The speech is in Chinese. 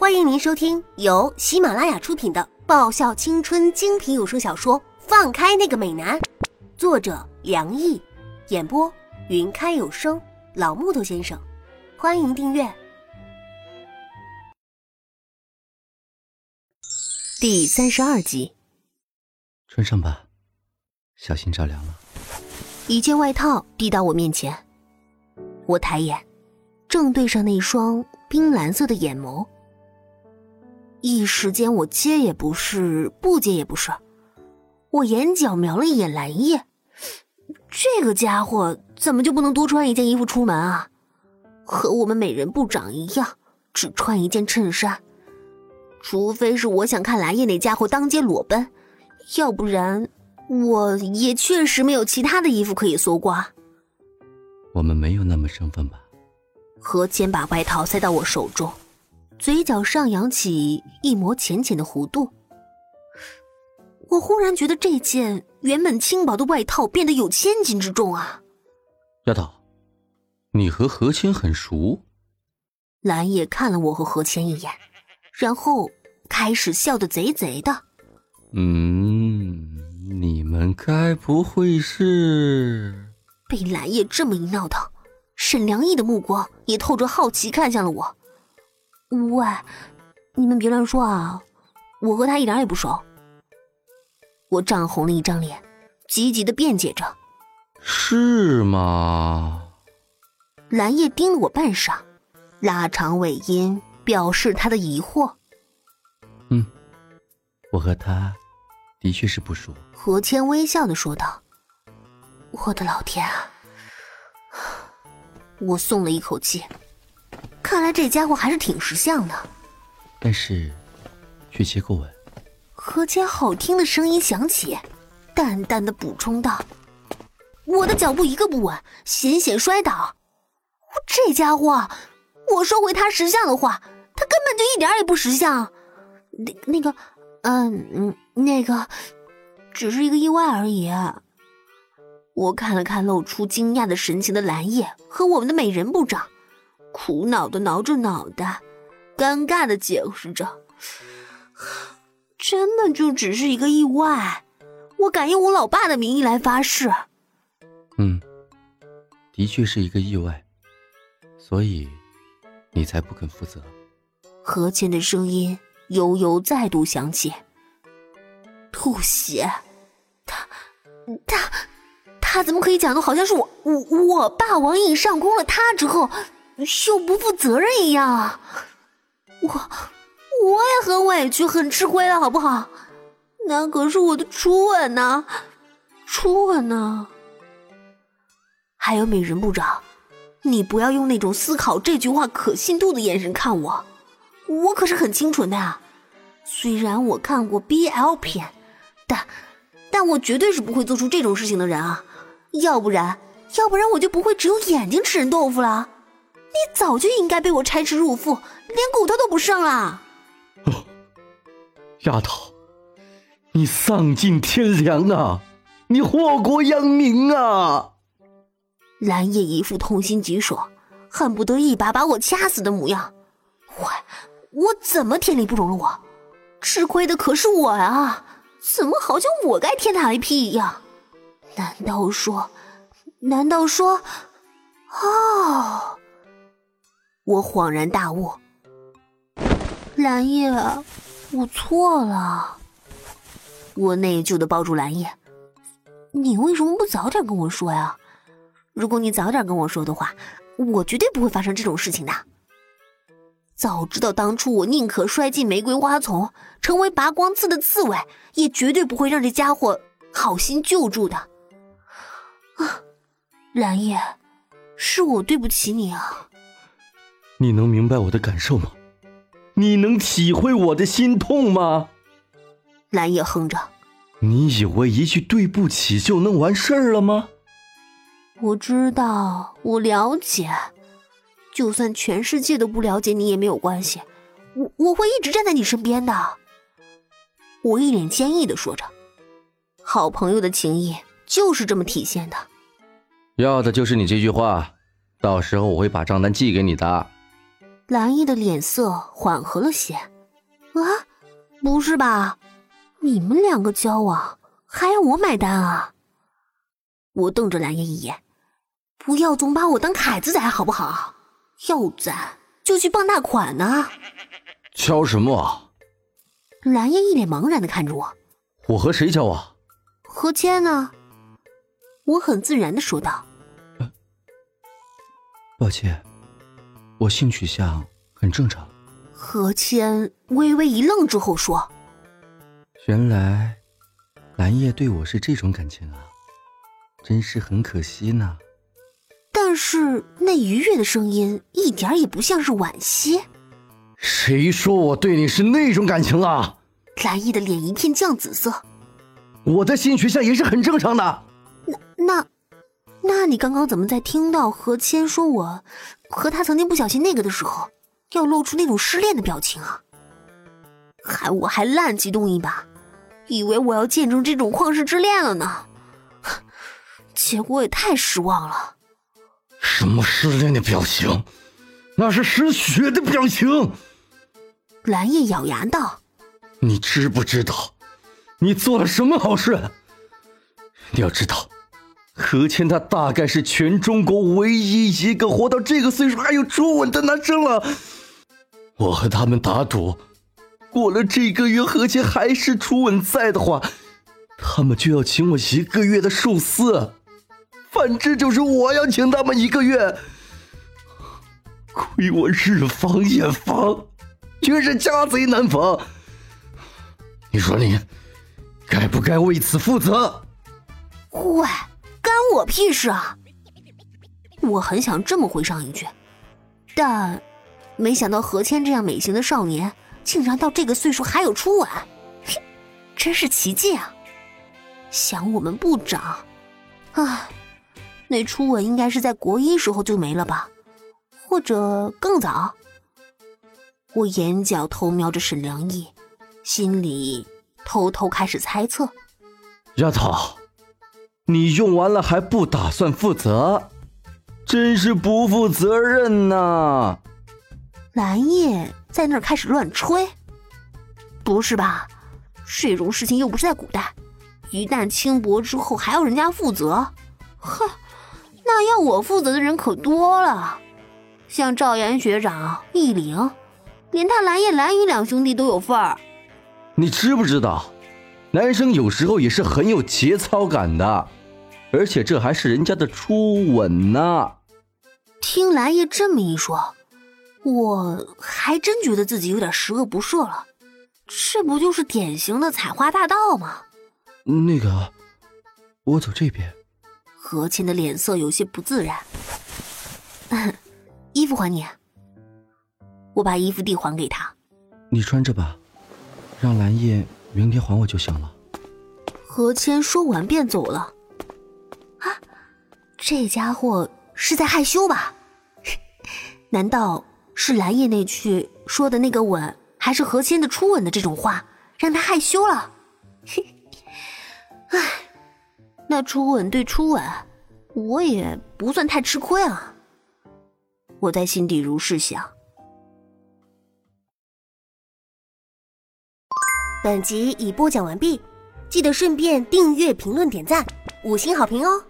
欢迎您收听由喜马拉雅出品的爆笑青春精品有声小说《放开那个美男》，作者梁毅，演播云开有声老木头先生。欢迎订阅第三十二集。穿上吧，小心着凉了。一件外套递到我面前，我抬眼，正对上那双冰蓝色的眼眸。一时间，我接也不是，不接也不是。我眼角瞄了一眼蓝叶，这个家伙怎么就不能多穿一件衣服出门啊？和我们美人部长一样，只穿一件衬衫。除非是我想看蓝叶那家伙当街裸奔，要不然我也确实没有其他的衣服可以搜刮。我们没有那么生分吧？何谦把外套塞到我手中。嘴角上扬起一抹浅浅的弧度，我忽然觉得这件原本轻薄的外套变得有千斤之重啊！丫头，你和何谦很熟？蓝叶看了我和何谦一眼，然后开始笑得贼贼的。嗯，你们该不会是……被蓝叶这么一闹腾，沈良义的目光也透着好奇看向了我。喂，你们别乱说啊！我和他一点也不熟。我涨红了一张脸，急急的辩解着：“是吗？”蓝叶盯了我半晌，拉长尾音表示他的疑惑：“嗯，我和他的确是不熟。”何谦微笑的说道：“我的老天啊！”我松了一口气。看来这家伙还是挺识相的，但是却接够稳。何谦好听的声音响起，淡淡的补充道：“我的脚步一个不稳，险险摔倒。这家伙，我说回他识相的话，他根本就一点也不识相。那那个，嗯嗯，那个，只是一个意外而已。”我看了看露出惊讶的神情的蓝叶和我们的美人部长。苦恼的挠着脑袋，尴尬的解释着：“真的就只是一个意外，我敢用我老爸的名义来发誓。”嗯，的确是一个意外，所以你才不肯负责。何谦的声音悠悠再度响起：“吐血！他他他怎么可以讲的好像是我我我霸王硬上弓了他之后？”又不负责任一样啊！我我也很委屈，很吃亏了，好不好？那可是我的初吻呢，初吻呢！还有美人部长，你不要用那种思考这句话可信度的眼神看我，我可是很清纯的啊。虽然我看过 BL 片，但但我绝对是不会做出这种事情的人啊！要不然，要不然我就不会只有眼睛吃人豆腐了。你早就应该被我拆吃入腹，连骨头都不剩了。哦，丫头，你丧尽天良啊！你祸国殃民啊！蓝叶一副痛心疾首，恨不得一把把我掐死的模样。我我怎么天理不容了我？吃亏的可是我啊！怎么好像我该天打雷劈一样？难道说？难道说？哦。我恍然大悟，蓝叶，我错了。我内疚的抱住蓝叶，你为什么不早点跟我说呀？如果你早点跟我说的话，我绝对不会发生这种事情的。早知道当初我宁可摔进玫瑰花丛，成为拔光刺的刺猬，也绝对不会让这家伙好心救助的。啊，蓝叶，是我对不起你啊。你能明白我的感受吗？你能体会我的心痛吗？蓝夜哼着：“你以为一句对不起就能完事儿了吗？”我知道，我了解。就算全世界都不了解你也没有关系，我我会一直站在你身边的。我一脸坚毅的说着：“好朋友的情谊就是这么体现的。”要的就是你这句话，到时候我会把账单寄给你的。蓝叶的脸色缓和了些。啊，不是吧？你们两个交往还要我买单啊？我瞪着蓝叶一眼，不要总把我当凯子宰好不好？要宰就去傍大款呢。交什么？蓝叶一脸茫然的看着我。我和谁交往？何谦呢？我很自然的说道。抱歉，我性取向很正常。何谦微微一愣之后说：“原来蓝叶对我是这种感情啊，真是很可惜呢。”但是那愉悦的声音一点也不像是惋惜。谁说我对你是那种感情了？蓝叶的脸一片酱紫色。我的性取向也是很正常的。那那。那你刚刚怎么在听到何谦说我和他曾经不小心那个的时候，要露出那种失恋的表情啊？还我还烂激动一把，以为我要见证这种旷世之恋了呢，结果也太失望了。什么失恋的表情？那是失血的表情。蓝叶咬牙道：“你知不知道，你做了什么好事？你要知道。”何谦，他大概是全中国唯一一个活到这个岁数还有初吻的男生了。我和他们打赌，过了这个月何谦还是初吻在的话，他们就要请我一个月的寿司。反之就是我要请他们一个月。亏我日防夜防，却是家贼难防。你说你该不该为此负责？喂！我屁事啊！我很想这么回上一句，但没想到何谦这样美型的少年，竟然到这个岁数还有初吻，真是奇迹啊！想我们部长，啊，那初吻应该是在国一时候就没了吧，或者更早。我眼角偷瞄着沈良毅，心里偷偷开始猜测：丫头。你用完了还不打算负责，真是不负责任呐！蓝叶在那儿开始乱吹，不是吧？这种事情又不是在古代，一旦轻薄之后还要人家负责？哼，那要我负责的人可多了，像赵岩学长、易灵，连他蓝叶、蓝雨两兄弟都有份儿。你知不知道，男生有时候也是很有节操感的。而且这还是人家的初吻呢。听蓝叶这么一说，我还真觉得自己有点十恶不赦了。这不就是典型的采花大盗吗？那个，我走这边。何谦的脸色有些不自然。衣服还你。我把衣服递还给他。你穿着吧，让蓝叶明天还我就行了。何谦说完便走了。这家伙是在害羞吧？难道是蓝叶那句说的那个吻，还是何谦的初吻的这种话，让他害羞了？唉，那初吻对初吻，我也不算太吃亏啊。我在心底如是想。本集已播讲完毕，记得顺便订阅、评论、点赞、五星好评哦！